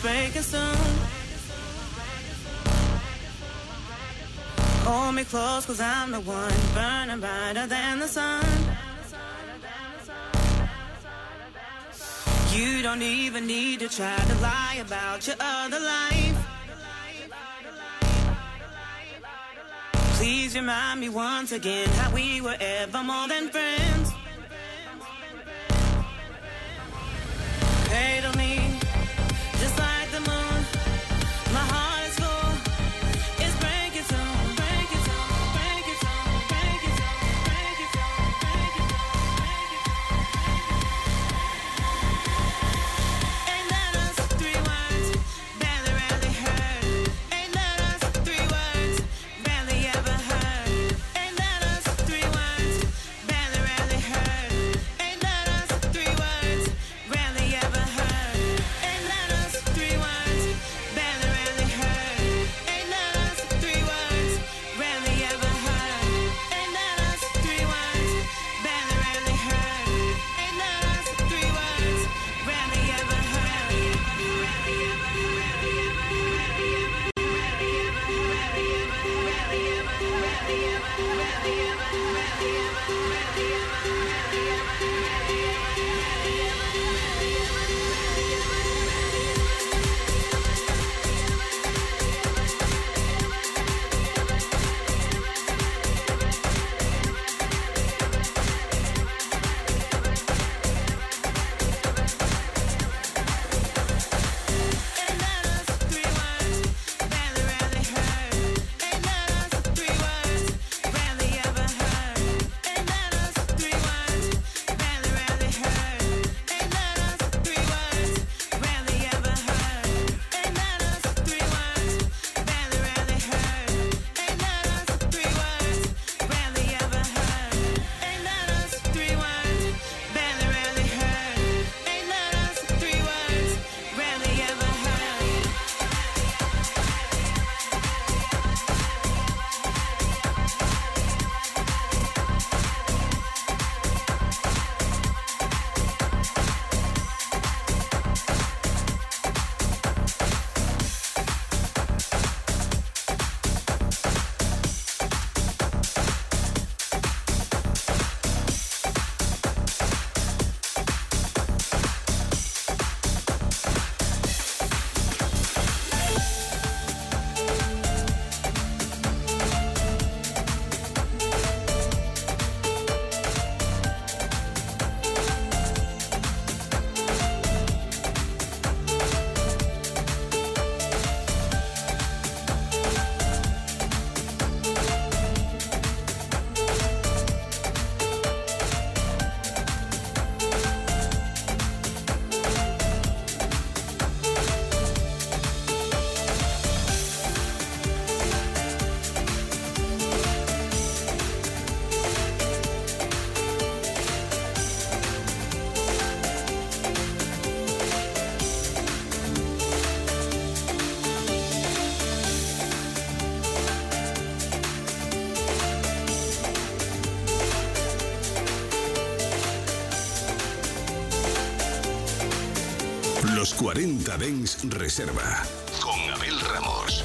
Breaking soon. Hold me close, cause I'm the one burning brighter than the sun. You don't even need to try to lie about your other life. Please remind me once again how we were ever more than friends. 40 Dens Reserva. Con Abel Ramos.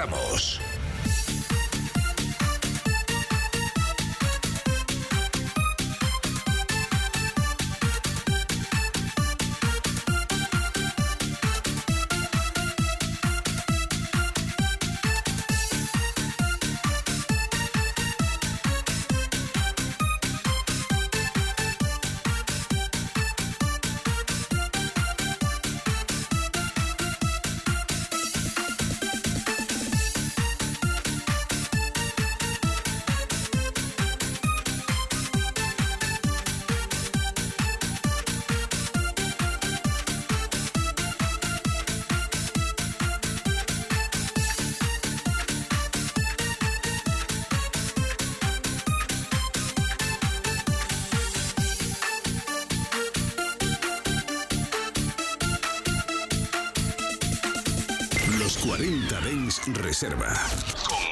Ramos. 40 Dens Reserva.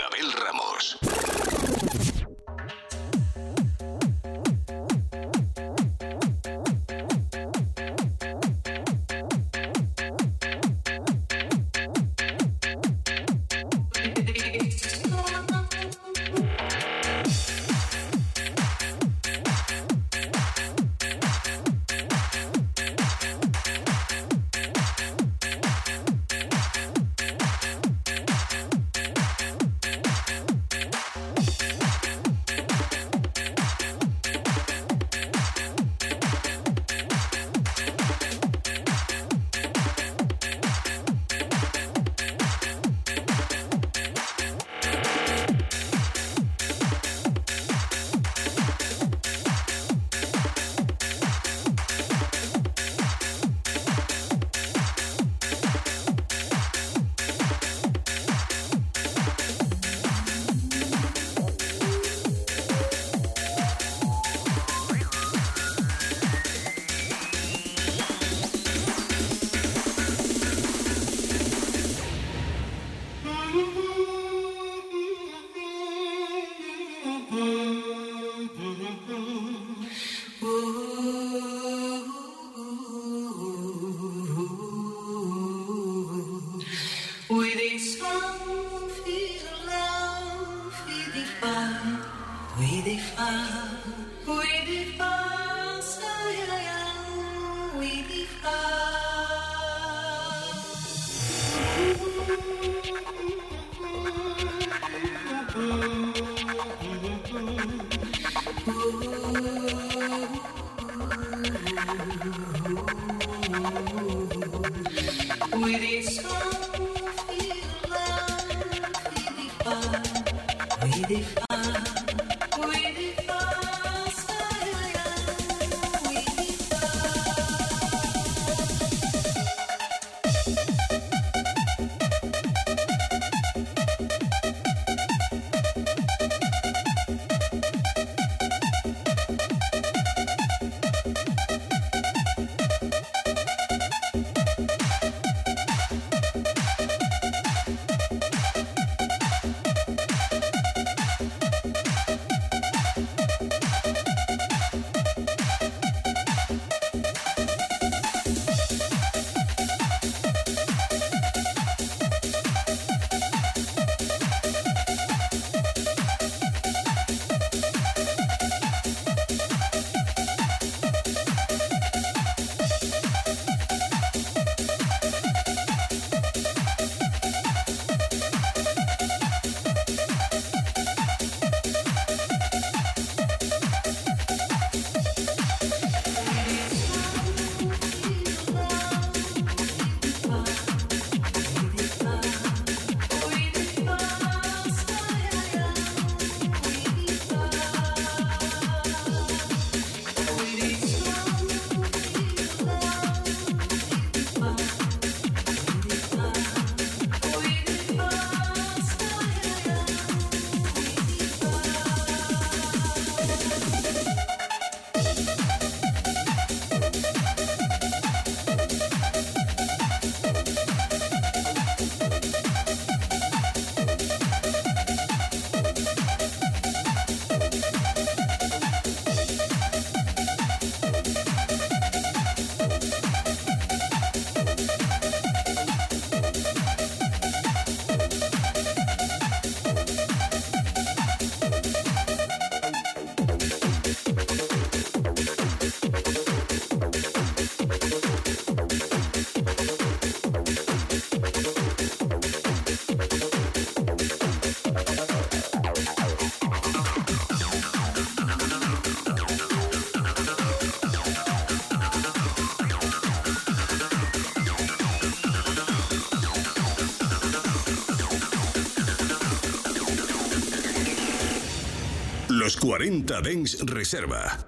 40 Dens Reserva.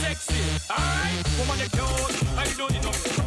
Sexy. Alright, woman you cute, I don't need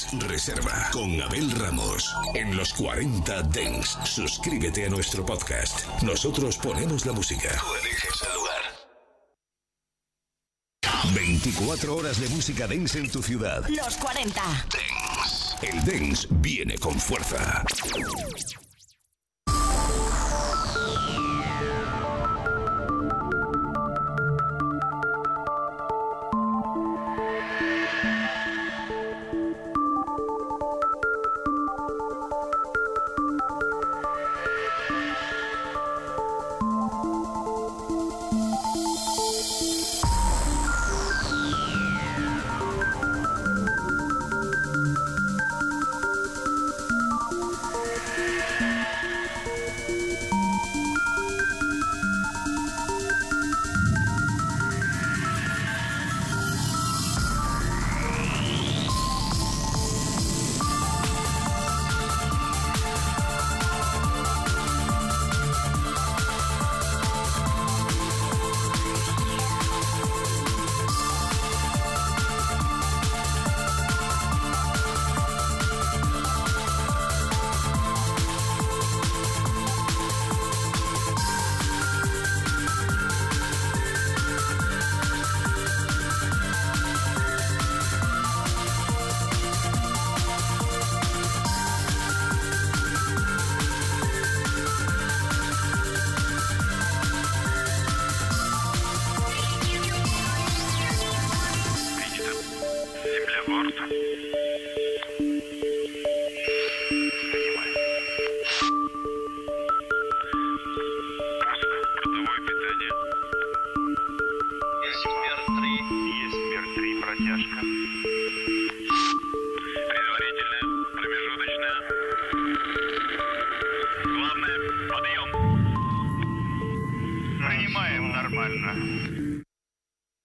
40 Dens Reserva con Abel Ramos. En los 40 Dens. Suscríbete a nuestro podcast. Nosotros ponemos la música. Tú eliges el lugar. 24 horas de música dance en tu ciudad. Los 40. El dance viene con fuerza.